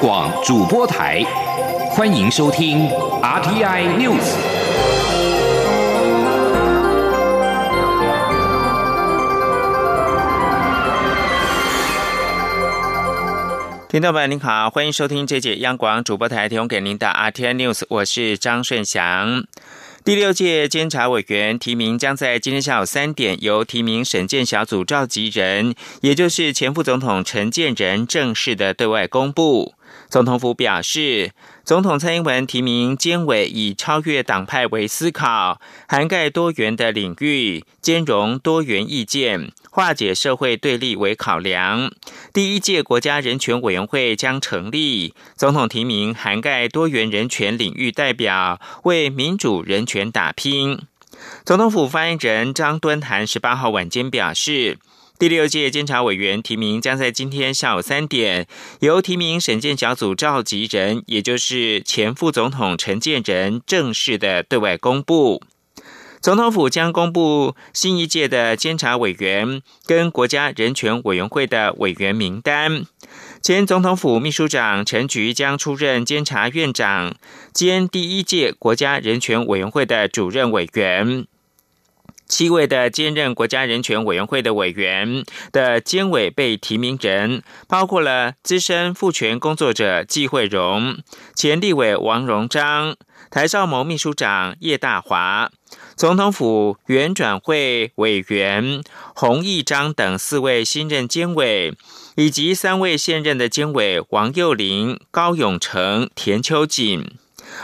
广主播台，欢迎收听 RTI News。听众朋友您好，欢迎收听这节央广主播台提供给您的 RTI News，我是张顺祥。第六届监察委员提名将在今天下午三点由提名审荐小组召集人，也就是前副总统陈建仁正式的对外公布。总统府表示，总统蔡英文提名监委以超越党派为思考，涵盖多元的领域，兼容多元意见。化解社会对立为考量，第一届国家人权委员会将成立。总统提名涵盖多元人权领域代表，为民主人权打拼。总统府发言人张敦涵十八号晚间表示，第六届监察委员提名将在今天下午三点，由提名审荐小组召集人，也就是前副总统陈建仁正式的对外公布。总统府将公布新一届的监察委员跟国家人权委员会的委员名单。前总统府秘书长陈菊将出任监察院长，兼第一届国家人权委员会的主任委员。七位的兼任国家人权委员会的委员的监委被提名人，包括了资深妇权工作者季惠荣、前立委王荣章、台少谋秘书长叶大华。总统府原转会委员洪义章等四位新任监委，以及三位现任的监委王幼玲、高永成、田秋瑾。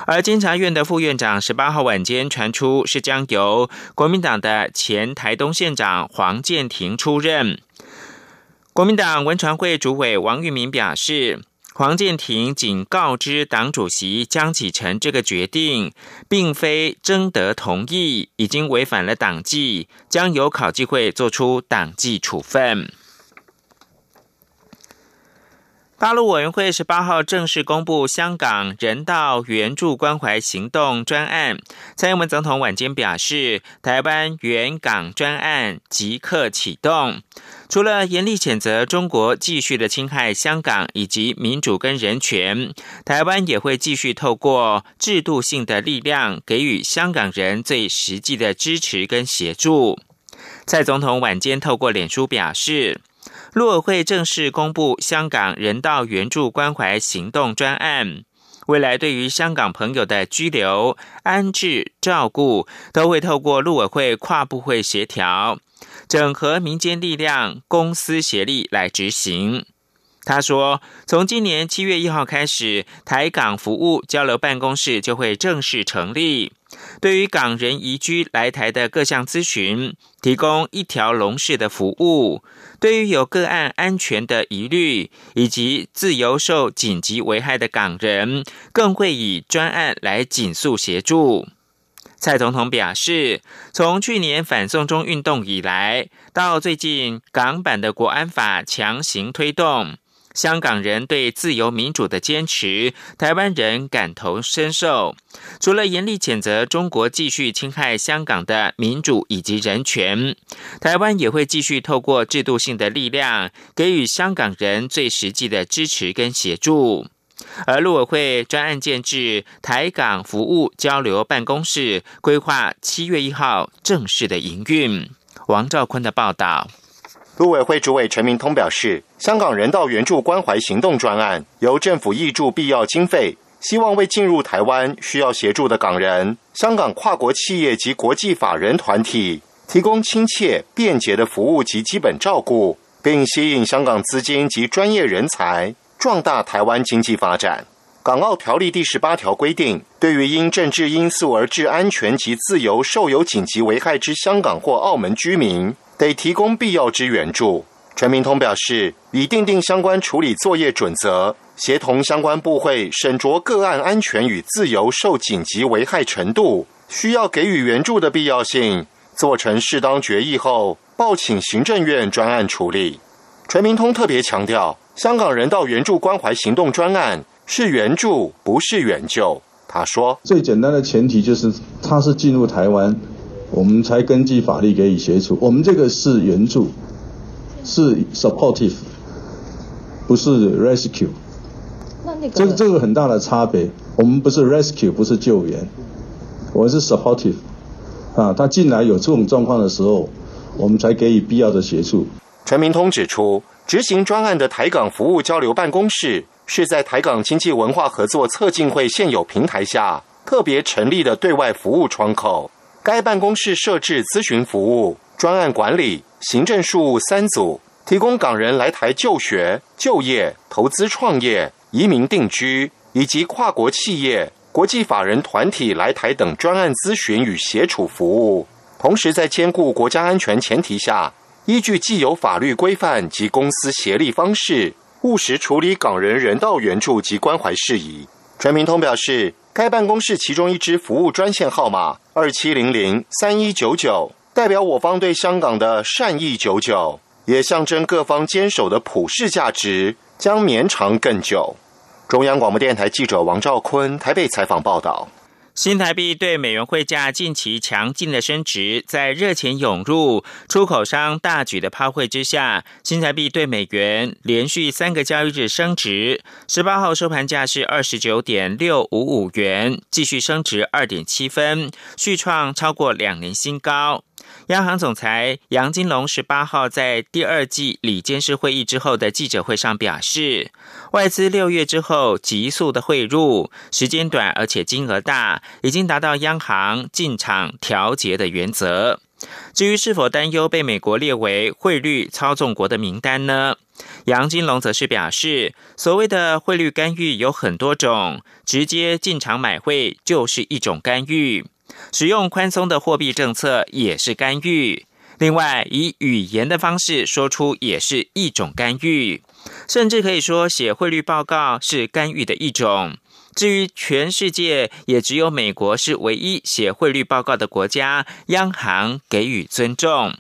而监察院的副院长十八号晚间传出是将由国民党的前台东县长黄建庭出任。国民党文传会主委王玉明表示。黄建庭仅告知党主席江启臣这个决定，并非征得同意，已经违反了党纪，将由考纪会作出党纪处分。大陆委员会十八号正式公布香港人道援助关怀行动专案，蔡英文总统晚间表示，台湾援港专案即刻启动。除了严厉谴责中国继续的侵害香港以及民主跟人权，台湾也会继续透过制度性的力量，给予香港人最实际的支持跟协助。蔡总统晚间透过脸书表示，陆委会正式公布香港人道援助关怀行动专案，未来对于香港朋友的居留、安置、照顾，都会透过陆委会跨部会协调。整合民间力量、公私协力来执行。他说，从今年七月一号开始，台港服务交流办公室就会正式成立，对于港人移居来台的各项咨询，提供一条龙式的服务。对于有个案安全的疑虑，以及自由受紧急危害的港人，更会以专案来紧速协助。蔡总统表示，从去年反送中运动以来，到最近港版的国安法强行推动，香港人对自由民主的坚持，台湾人感同身受。除了严厉谴责中国继续侵害香港的民主以及人权，台湾也会继续透过制度性的力量，给予香港人最实际的支持跟协助。而陆委会专案建制台港服务交流办公室规划七月一号正式的营运。王兆坤的报道。陆委会主委陈明通表示，香港人道援助关怀行动专案由政府挹注必要经费，希望为进入台湾需要协助的港人、香港跨国企业及国际法人团体提供亲切便捷的服务及基本照顾，并吸引香港资金及专业人才。壮大台湾经济发展。港澳条例第十八条规定，对于因政治因素而致安全及自由受有紧急危害之香港或澳门居民，得提供必要之援助。陈明通表示，已订定相关处理作业准则，协同相关部会审酌个案安全与自由受紧急危害程度，需要给予援助的必要性，做成适当决议后，报请行政院专案处理。陈明通特别强调。香港人道援助关怀行动专案是援助，不是援救。他说：“最简单的前提就是他是进入台湾，我们才根据法律给予协助。我们这个是援助，是 supportive，不是 rescue。这个这个很大的差别。我们不是 rescue，不是救援，我们是 supportive。啊，他进来有这种状况的时候，我们才给予必要的协助。陈明通指出，执行专案的台港服务交流办公室是在台港经济文化合作策进会现有平台下特别成立的对外服务窗口。该办公室设置咨询服务、专案管理、行政事务三组，提供港人来台就学、就业、投资创业、移民定居以及跨国企业。国际法人团体来台等专案咨询与协处服务，同时在兼顾国家安全前提下，依据既有法律规范及公司协力方式，务实处理港人人道援助及关怀事宜。陈明通表示，该办公室其中一支服务专线号码二七零零三一九九，代表我方对香港的善意久久，也象征各方坚守的普世价值将绵长更久。中央广播电台记者王兆坤台北采访报道：新台币对美元汇价近期强劲的升值，在热钱涌入、出口商大举的抛汇之下，新台币对美元连续三个交易日升值。十八号收盘价是二十九点六五五元，继续升值二点七分，续创超过两年新高。央行总裁杨金龙十八号在第二季里监事会议之后的记者会上表示，外资六月之后急速的汇入，时间短而且金额大，已经达到央行进场调节的原则。至于是否担忧被美国列为汇率操纵国的名单呢？杨金龙则是表示，所谓的汇率干预有很多种，直接进场买汇就是一种干预。使用宽松的货币政策也是干预，另外以语言的方式说出也是一种干预，甚至可以说写汇率报告是干预的一种。至于全世界，也只有美国是唯一写汇率报告的国家，央行给予尊重。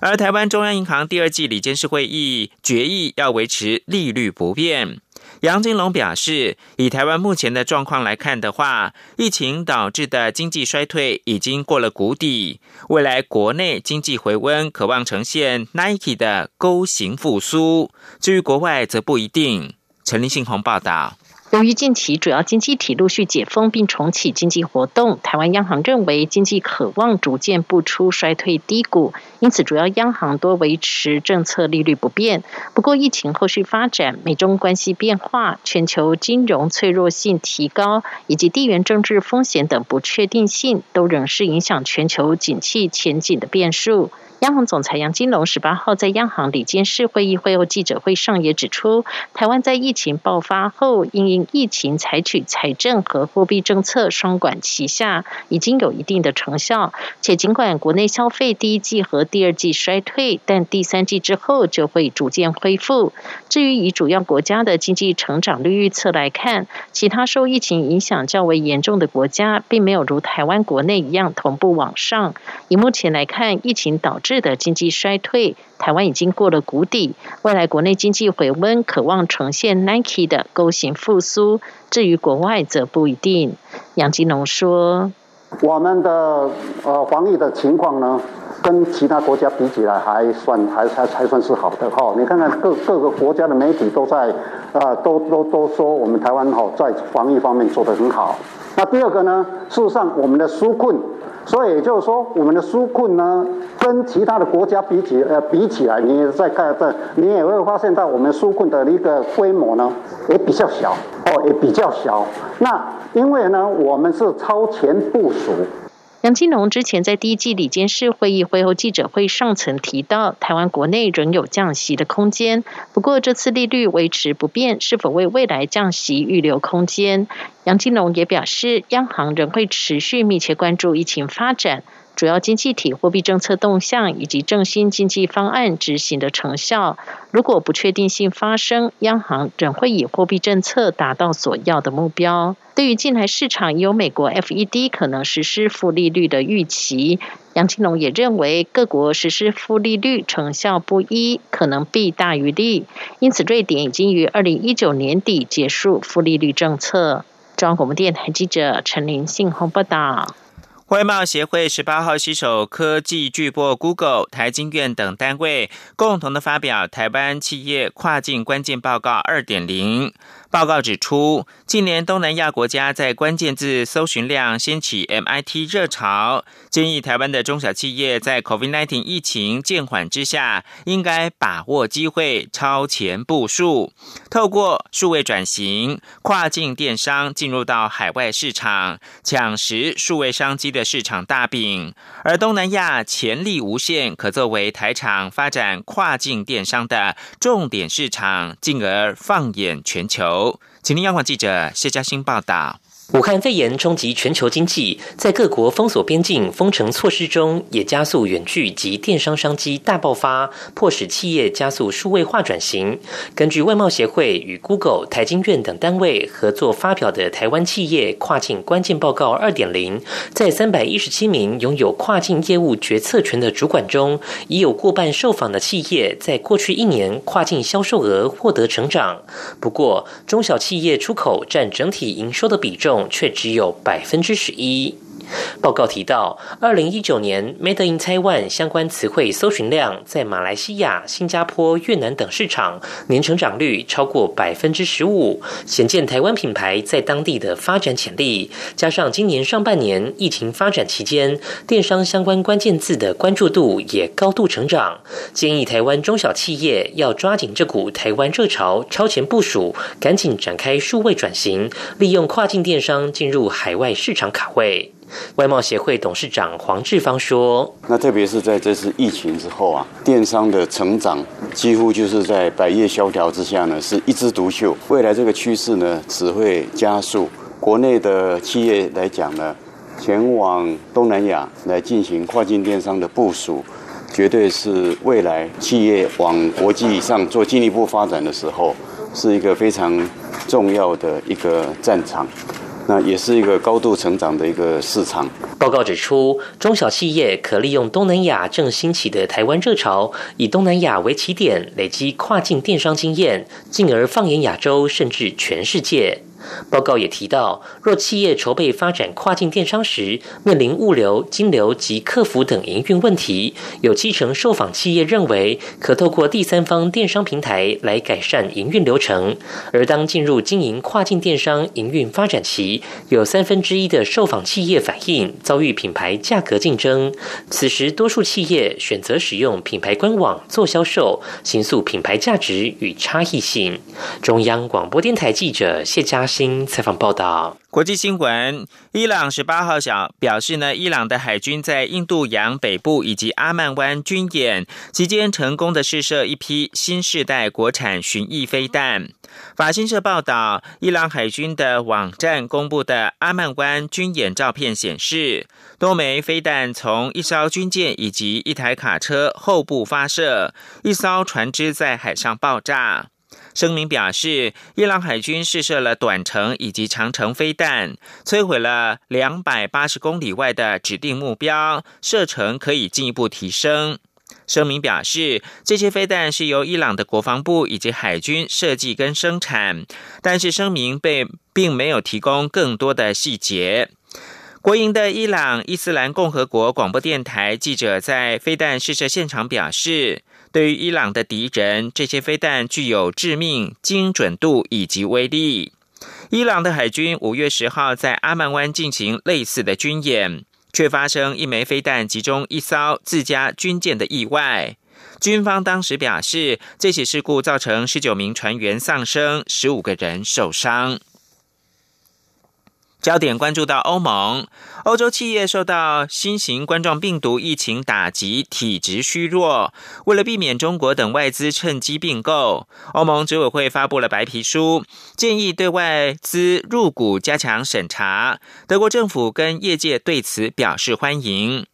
而台湾中央银行第二季理监事会议决议要维持利率不变。杨金龙表示，以台湾目前的状况来看的话，疫情导致的经济衰退已经过了谷底，未来国内经济回温，渴望呈现 Nike 的勾形复苏。至于国外，则不一定。陈立信宏报道。由于近期主要经济体陆续解封并重启经济活动，台湾央行认为经济渴望逐渐步出衰退低谷，因此主要央行多维持政策利率不变。不过，疫情后续发展、美中关系变化、全球金融脆弱性提高以及地缘政治风险等不确定性，都仍是影响全球景气前景的变数。央行总裁杨金龙十八号在央行理监事会议会后记者会上也指出，台湾在疫情爆发后，因应疫情采取财政和货币政策双管齐下，已经有一定的成效。且尽管国内消费第一季和第二季衰退，但第三季之后就会逐渐恢复。至于以主要国家的经济成长率预测来看，其他受疫情影响较为严重的国家，并没有如台湾国内一样同步往上。以目前来看，疫情导致的经济衰退，台湾已经过了谷底，未来国内经济回温，渴望呈现 Nike 的勾形复苏。至于国外，则不一定。杨金龙说：“我们的呃防疫的情况呢，跟其他国家比起来，还算还还还算是好的哈。你看看各各个国家的媒体都在啊，都都都说我们台湾哈在防疫方面做得很好。那第二个呢，事实上我们的纾困。”所以也就是说，我们的纾困呢，跟其他的国家比起呃比起来，你再看这，你也会发现到我们纾困的一个规模呢，也比较小哦，也比较小。那因为呢，我们是超前部署。杨金龙之前在第一季里监事会议会后记者会上曾提到，台湾国内仍有降息的空间。不过这次利率维持不变，是否为未来降息预留空间？杨金龙也表示，央行仍会持续密切关注疫情发展。主要经济体货币政策动向以及振兴经济方案执行的成效，如果不确定性发生，央行仍会以货币政策达到所要的目标。对于近来市场有美国 FED 可能实施负利率的预期，杨金龙也认为各国实施负利率成效不一，可能弊大于利。因此，瑞典已经于二零一九年底结束负利率政策。中央广播电台记者陈林信鸿报道。外贸协会十八号携手科技巨擘 Google、台经院等单位，共同的发表《台湾企业跨境关键报告二点零》。报告指出，近年东南亚国家在关键字搜寻量掀起 MIT 热潮，建议台湾的中小企业在 COVID-19 疫情渐缓之下，应该把握机会超前部署，透过数位转型、跨境电商进入到海外市场，抢食数位商机的市场大饼。而东南亚潜力无限，可作为台厂发展跨境电商的重点市场，进而放眼全球。请听央广记者谢嘉欣报道。武汉肺炎冲击全球经济，在各国封锁边境、封城措施中，也加速远距及电商商机大爆发，迫使企业加速数位化转型。根据外贸协会与 Google、台经院等单位合作发表的《台湾企业跨境关键报告二点零》，在三百一十七名拥有跨境业务决策权的主管中，已有过半受访的企业在过去一年跨境销售额获得成长。不过，中小企业出口占整体营收的比重。却只有百分之十一。报告提到，二零一九年 “Made in Taiwan” 相关词汇搜寻量在马来西亚、新加坡、越南等市场年成长率超过百分之十五，显见台湾品牌在当地的发展潜力。加上今年上半年疫情发展期间，电商相关关键字的关注度也高度成长。建议台湾中小企业要抓紧这股台湾热潮，超前部署，赶紧展开数位转型，利用跨境电商进入海外市场卡位。外贸协会董事长黄志芳说：“那特别是在这次疫情之后啊，电商的成长几乎就是在百业萧条之下呢，是一枝独秀。未来这个趋势呢，只会加速。国内的企业来讲呢，前往东南亚来进行跨境电商的部署，绝对是未来企业往国际上做进一步发展的时候，是一个非常重要的一个战场。”那也是一个高度成长的一个市场。报告指出，中小企业可利用东南亚正兴起的台湾热潮，以东南亚为起点，累积跨境电商经验，进而放眼亚洲，甚至全世界。报告也提到，若企业筹备发展跨境电商时，面临物流、金流及客服等营运问题，有七成受访企业认为可透过第三方电商平台来改善营运流程。而当进入经营跨境电商营运发展期，有三分之一的受访企业反映遭遇品牌价格竞争。此时，多数企业选择使用品牌官网做销售，形塑品牌价值与差异性。中央广播电台记者谢嘉。新采访报道。国际新闻：伊朗十八号小表示呢，伊朗的海军在印度洋北部以及阿曼湾军演期间，成功的试射一批新世代国产巡弋飞弹。法新社报道，伊朗海军的网站公布的阿曼湾军演照片显示，多枚飞弹从一艘军舰以及一台卡车后部发射，一艘船只在海上爆炸。声明表示，伊朗海军试射了短程以及长程飞弹，摧毁了两百八十公里外的指定目标，射程可以进一步提升。声明表示，这些飞弹是由伊朗的国防部以及海军设计跟生产，但是声明被并没有提供更多的细节。国营的伊朗伊斯兰共和国广播电台记者在飞弹试射现场表示。对于伊朗的敌人，这些飞弹具有致命精准度以及威力。伊朗的海军五月十号在阿曼湾进行类似的军演，却发生一枚飞弹击中一艘自家军舰的意外。军方当时表示，这起事故造成十九名船员丧生，十五个人受伤。焦点关注到欧盟，欧洲企业受到新型冠状病毒疫情打击，体质虚弱。为了避免中国等外资趁机并购，欧盟执委会发布了白皮书，建议对外资入股加强审查。德国政府跟业界对此表示欢迎。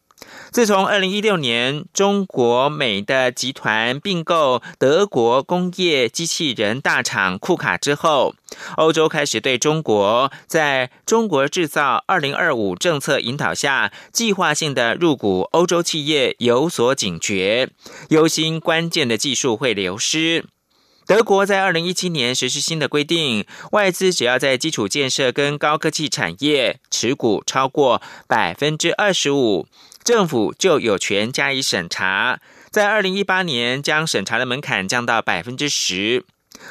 自从二零一六年中国美的集团并购德国工业机器人大厂库卡之后，欧洲开始对中国在中国制造二零二五政策引导下计划性的入股欧洲企业有所警觉，忧心关键的技术会流失。德国在二零一七年实施新的规定，外资只要在基础建设跟高科技产业持股超过百分之二十五。政府就有权加以审查，在二零一八年将审查的门槛降到百分之十。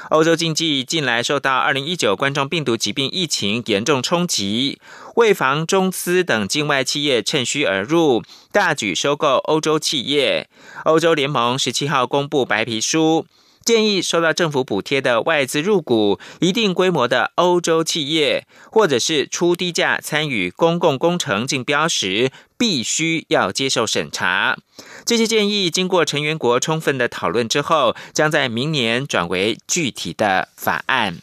欧洲经济近来受到二零一九冠状病毒疾病疫情严重冲击，为防中资等境外企业趁虚而入，大举收购欧洲企业。欧洲联盟十七号公布白皮书。建议受到政府补贴的外资入股一定规模的欧洲企业，或者是出低价参与公共工程竞标时，必须要接受审查。这些建议经过成员国充分的讨论之后，将在明年转为具体的法案。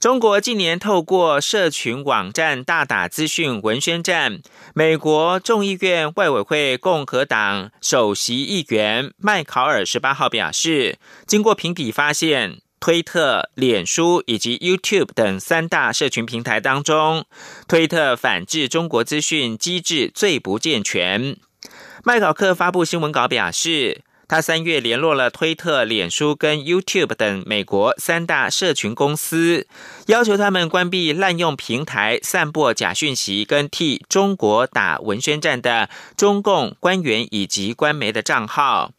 中国近年透过社群网站大打资讯文宣战。美国众议院外委会共和党首席议员麦考尔十八号表示，经过评比发现，推特、脸书以及 YouTube 等三大社群平台当中，推特反制中国资讯机制最不健全。麦考克发布新闻稿表示。他三月联络了推特、脸书跟 YouTube 等美国三大社群公司，要求他们关闭滥用平台散播假讯息跟替中国打文宣战的中共官员以及官媒的账号。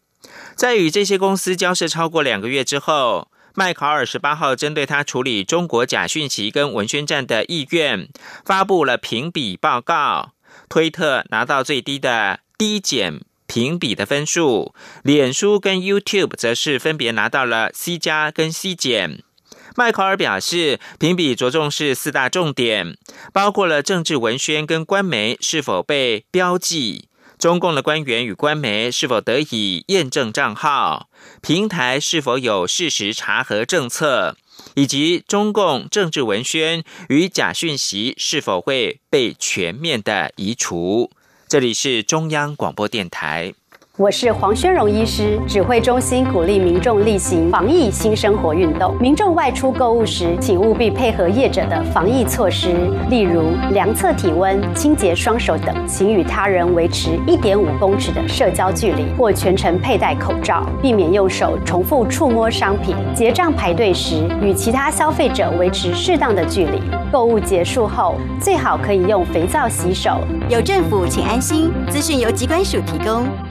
在与这些公司交涉超过两个月之后，麦考尔十八号针对他处理中国假讯息跟文宣战的意愿，发布了评比报告。推特拿到最低的低减。评比的分数，脸书跟 YouTube 则是分别拿到了 C 加跟 C 减。迈考尔表示，评比着重是四大重点，包括了政治文宣跟官媒是否被标记，中共的官员与官媒是否得以验证账号，平台是否有事实查核政策，以及中共政治文宣与假讯息是否会被全面的移除。这里是中央广播电台。我是黄宣荣医师，指挥中心鼓励民众例行防疫新生活运动。民众外出购物时，请务必配合业者的防疫措施，例如量测体温、清洁双手等。请与他人维持一点五公尺的社交距离，或全程佩戴口罩，避免用手重复触摸商品。结账排队时，与其他消费者维持适当的距离。购物结束后，最好可以用肥皂洗手。有政府，请安心。资讯由机关署提供。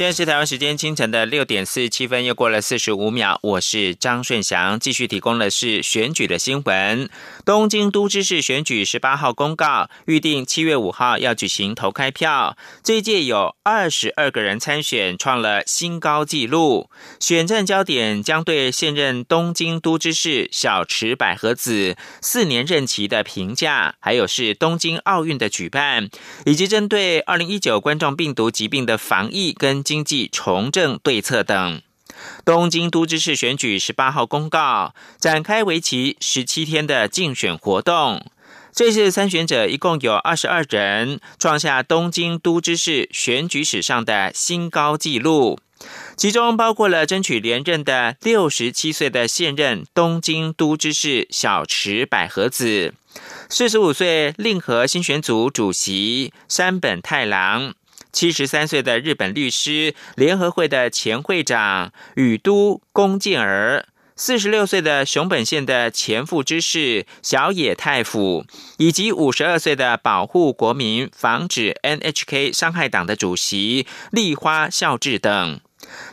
现在是台湾时间清晨的六点四十七分，又过了四十五秒。我是张顺祥，继续提供的是选举的新闻。东京都知事选举十八号公告，预定七月五号要举行投开票。这一届有二十二个人参选，创了新高纪录。选战焦点将对现任东京都知事小池百合子四年任期的评价，还有是东京奥运的举办，以及针对二零一九冠状病毒疾病的防疫跟。经济重振对策等，东京都知事选举十八号公告展开为期十七天的竞选活动。这次参选者一共有二十二人，创下东京都知事选举史上的新高纪录。其中包括了争取连任的六十七岁的现任东京都知事小池百合子，四十五岁令和新选组主席山本太郎。七十三岁的日本律师联合会的前会长宇都宫健儿，四十六岁的熊本县的前副知事小野太辅，以及五十二岁的保护国民、防止 NHK 伤害党的主席立花孝志等。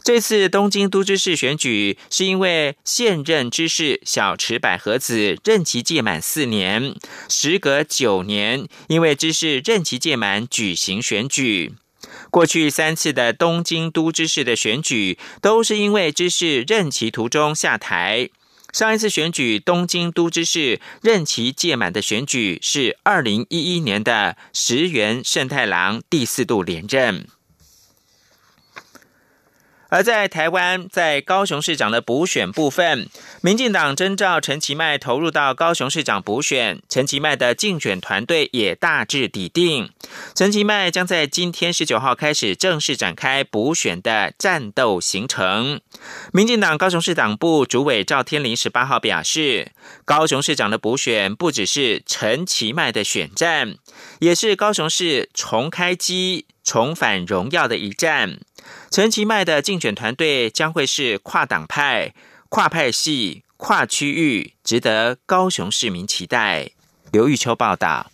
这次东京都知事选举是因为现任知事小池百合子任期届满四年，时隔九年，因为知事任期届满举行选举。过去三次的东京都知事的选举，都是因为知事任期途中下台。上一次选举东京都知事任期届满的选举，是二零一一年的石原慎太郎第四度连任。而在台湾，在高雄市长的补选部分，民进党征召陈其迈投入到高雄市长补选，陈其迈的竞选团队也大致底定。陈其迈将在今天十九号开始正式展开补选的战斗行程。民进党高雄市党部主委赵天麟十八号表示，高雄市长的补选不只是陈其迈的选战，也是高雄市重开机、重返荣耀的一战。陈其迈的竞选团队将会是跨党派、跨派系、跨区域，值得高雄市民期待。刘玉秋报道。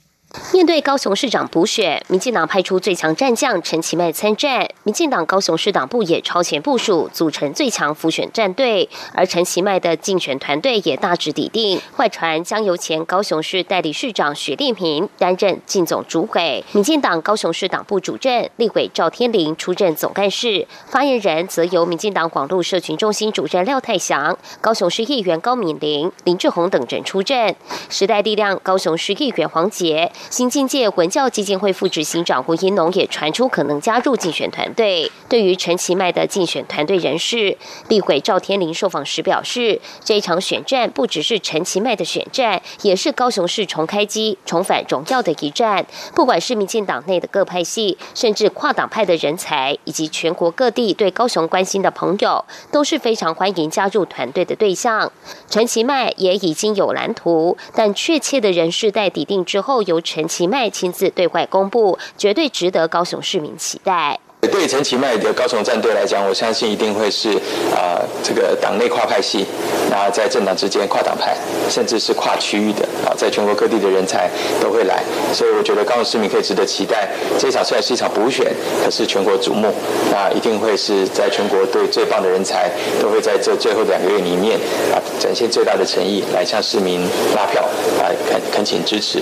面对高雄市长补选，民进党派出最强战将陈其迈参战。民进党高雄市党部也超前部署，组成最强辅选战队。而陈其迈的竞选团队也大致底定，外传将由前高雄市代理市长许立平担任竞总主委，民进党高雄市党部主任立委赵天麟出任总干事，发言人则由民进党广路社群中心主任廖泰祥、高雄市议员高敏玲、林志宏等人出任。时代力量高雄市议员黄杰。新境界文教基金会副执行长胡英龙也传出可能加入竞选团队。对于陈其迈的竞选团队人士，立委赵天麟受访时表示，这一场选战不只是陈其迈的选战，也是高雄市重开机、重返荣耀的一战。不管是民进党内的各派系，甚至跨党派的人才，以及全国各地对高雄关心的朋友，都是非常欢迎加入团队的对象。陈其迈也已经有蓝图，但确切的人事在抵定之后，由陈。其迈亲自对外公布，绝对值得高雄市民期待。对陈其迈的高雄战队来讲，我相信一定会是啊，这个党内跨派系，然后在政党之间跨党派，甚至是跨区域的啊，在全国各地的人才都会来，所以我觉得高雄市民可以值得期待。这场虽然是一场补选，可是全国瞩目，那一定会是在全国对最棒的人才都会在这最后两个月里面啊，展现最大的诚意来向市民拉票啊，恳恳请支持。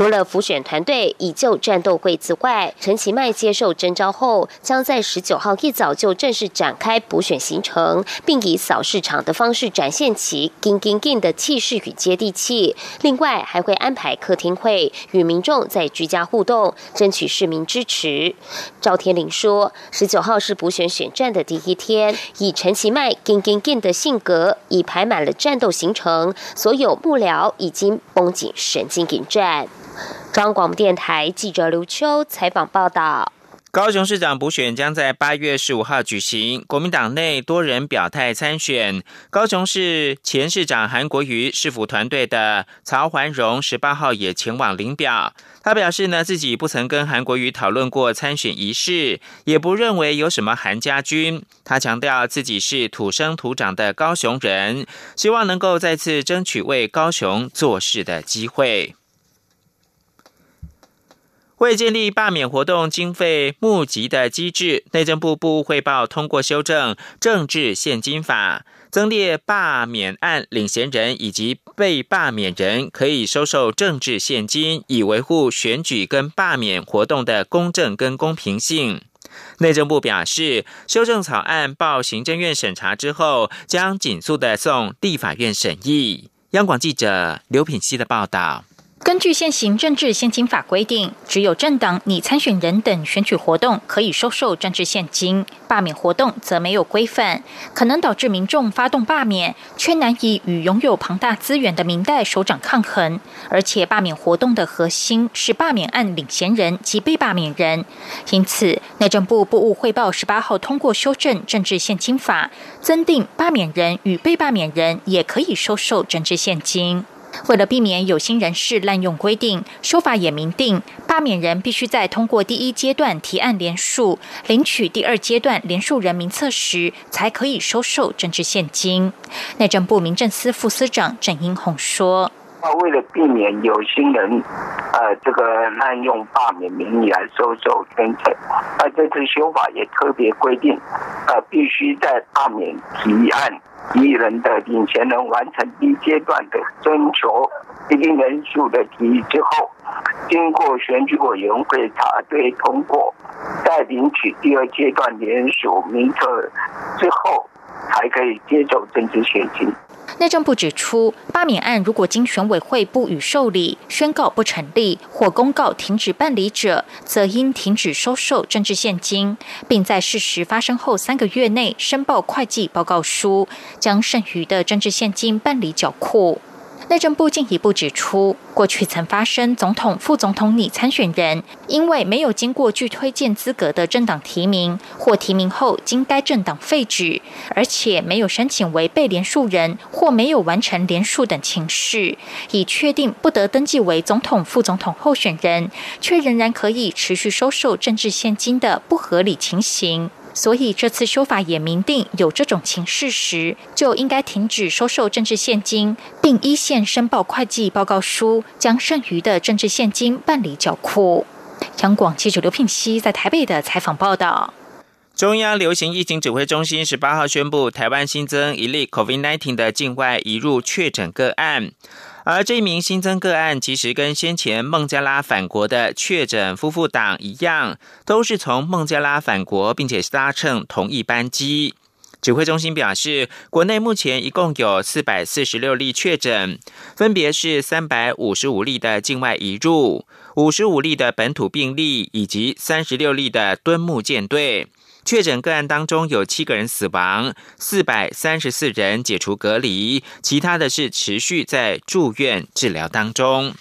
除了辅选团队以就战斗会之外，陈其迈接受征召后，将在十九号一早就正式展开补选行程，并以扫市场的方式展现其“金金金”的气势与接地气。另外，还会安排客厅会，与民众在居家互动，争取市民支持。赵天麟说：“十九号是补选选战的第一天，以陈其迈“金金金”的性格，已排满了战斗行程，所有幕僚已经绷紧神经迎战。”中央广播电台记者刘秋采访报道：高雄市长补选将在八月十五号举行，国民党内多人表态参选。高雄市前市长韩国瑜市府团队的曹环荣十八号也前往领表。他表示呢，自己不曾跟韩国瑜讨论过参选一事，也不认为有什么韩家军。他强调自己是土生土长的高雄人，希望能够再次争取为高雄做事的机会。为建立罢免活动经费募集的机制，内政部部汇报通过修正政治现金法，增列罢免案领衔人以及被罢免人可以收受政治现金，以维护选举跟罢免活动的公正跟公平性。内政部表示，修正草案报行政院审查之后，将紧速的送立法院审议。央广记者刘品希的报道。根据现行政治现金法规定，只有政党拟参选人等选举活动可以收受政治现金，罢免活动则没有规范，可能导致民众发动罢免，却难以与拥有庞大资源的民代首长抗衡。而且，罢免活动的核心是罢免案领衔人及被罢免人，因此，内政部部务汇报十八号通过修正政治现金法，增订罢免人与被罢免人也可以收受政治现金。为了避免有心人士滥用规定，修法也明定，罢免人必须在通过第一阶段提案联署、领取第二阶段联署人名册时，才可以收受政治现金。内政部民政司副司长郑英宏说。那为了避免有心人，呃，这个滥用罢免名义来收受捐赠，那这次修法也特别规定，呃，必须在罢免提案一人的领衔人完成第一阶段的征求一定人数的提议之后，经过选举委员会查对通过，再领取第二阶段联署名册之后，才可以接受政治现金。内政部指出，罢免案如果经选委会不予受理，宣告不成立或公告停止办理者，则应停止收受政治现金，并在事实发生后三个月内申报会计报告书，将剩余的政治现金办理缴库。内政部进一步指出，过去曾发生总统、副总统拟参选人因为没有经过具推荐资格的政党提名，或提名后经该政党废止，而且没有申请为被连署人或没有完成连署等情事，已确定不得登记为总统、副总统候选人，却仍然可以持续收受政治现金的不合理情形。所以这次修法也明定，有这种情事时，就应该停止收受政治现金，并依线申报会计报告书，将剩余的政治现金办理缴库。央广记者刘聘熙在台北的采访报道。中央流行疫情指挥中心十八号宣布，台湾新增一例 COVID-19 的境外移入确诊个案。而这一名新增个案，其实跟先前孟加拉返国的确诊夫妇档一样，都是从孟加拉返国，并且搭乘同一班机。指挥中心表示，国内目前一共有四百四十六例确诊，分别是三百五十五例的境外移入、五十五例的本土病例，以及三十六例的敦睦舰队。确诊个案当中有七个人死亡，四百三十四人解除隔离，其他的是持续在住院治疗当中。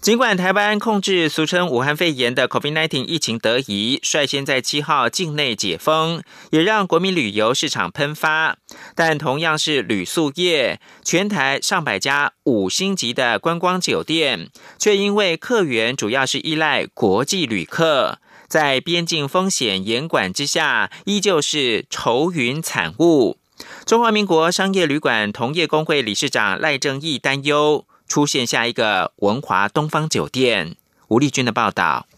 尽管台湾控制俗称武汉肺炎的 COVID-19 疫情得宜，率先在七号境内解封，也让国民旅游市场喷发，但同样是旅宿业，全台上百家五星级的观光酒店，却因为客源主要是依赖国际旅客。在边境风险严管之下，依旧是愁云惨雾。中华民国商业旅馆同业工会理事长赖正义担忧，出现下一个文华东方酒店。吴丽君的报道。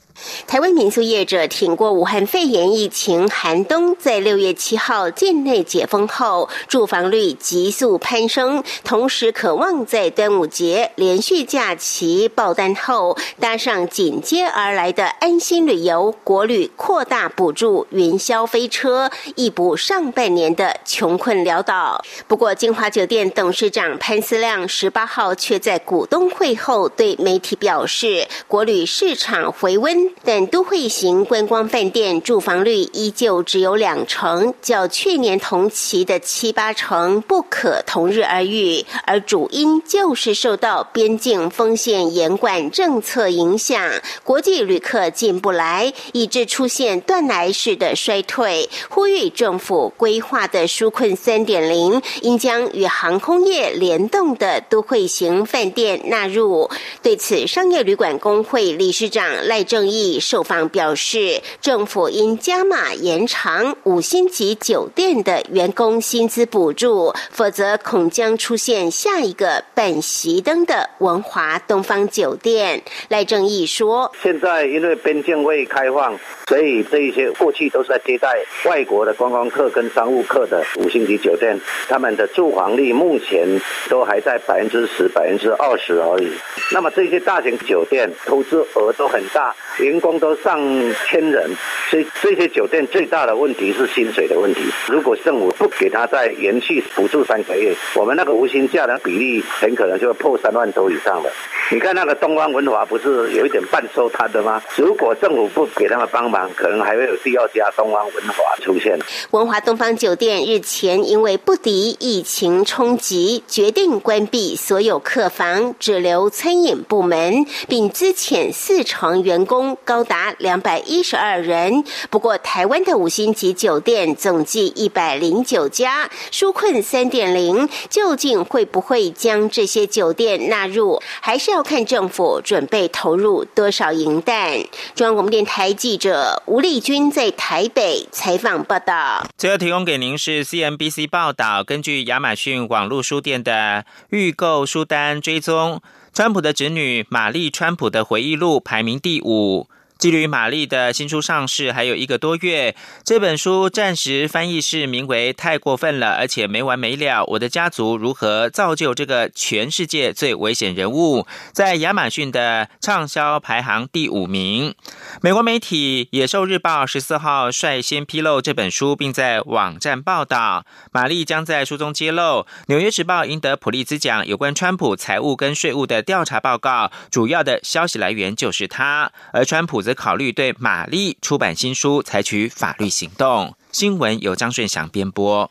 台湾民宿业者挺过武汉肺炎疫情寒冬，在六月七号境内解封后，住房率急速攀升，同时渴望在端午节连续假期爆单后，搭上紧接而来的安心旅游国旅扩大补助云霄飞车，一补上半年的穷困潦倒。不过，金华酒店董事长潘思亮十八号却在股东会后对媒体表示，国旅市场回温。但都会型观光饭店住房率依旧只有两成，较去年同期的七八成不可同日而语。而主因就是受到边境风险严管政策影响，国际旅客进不来，以致出现断崖式的衰退。呼吁政府规划的纾困三点零，应将与航空业联动的都会型饭店纳入。对此，商业旅馆工会理事长赖正。受访表示，政府应加码延长五星级酒店的员工薪资补助，否则恐将出现下一个本席灯的文华东方酒店。赖正义说：“现在因为边境未开放，所以这一些过去都是在接待外国的观光客跟商务客的五星级酒店，他们的住房率目前都还在百分之十、百分之二十而已。那么这些大型酒店投资额都很大。”员工都上千人，所以这些酒店最大的问题是薪水的问题。如果政府不给他再延续补助三个月，我们那个无薪假的比例很可能就会破三万多以上了。你看那个东方文华不是有一点半收摊的吗？如果政府不给他们帮忙，可能还会有第二家东方文华出现。文华东方酒店日前因为不敌疫情冲击，决定关闭所有客房，只留餐饮部门，并资遣四成员工。高达两百一十二人。不过，台湾的五星级酒店总计一百零九家。纾困三点零究竟会不会将这些酒店纳入？还是要看政府准备投入多少银弹。中央广播电台记者吴丽君在台北采访报道。最后提供给您是 CNBC 报道，根据亚马逊网络书店的预购书单追踪。川普的侄女玛丽·川普的回忆录排名第五。距离玛丽的新书上市还有一个多月，这本书暂时翻译是名为《太过分了，而且没完没了》。我的家族如何造就这个全世界最危险人物？在亚马逊的畅销排行第五名。美国媒体《野兽日报》十四号率先披露这本书，并在网站报道，玛丽将在书中揭露《纽约时报》赢得普利兹奖有关川普财务跟税务的调查报告，主要的消息来源就是他，而川普则。考虑对玛丽出版新书采取法律行动。新闻由张顺祥编播。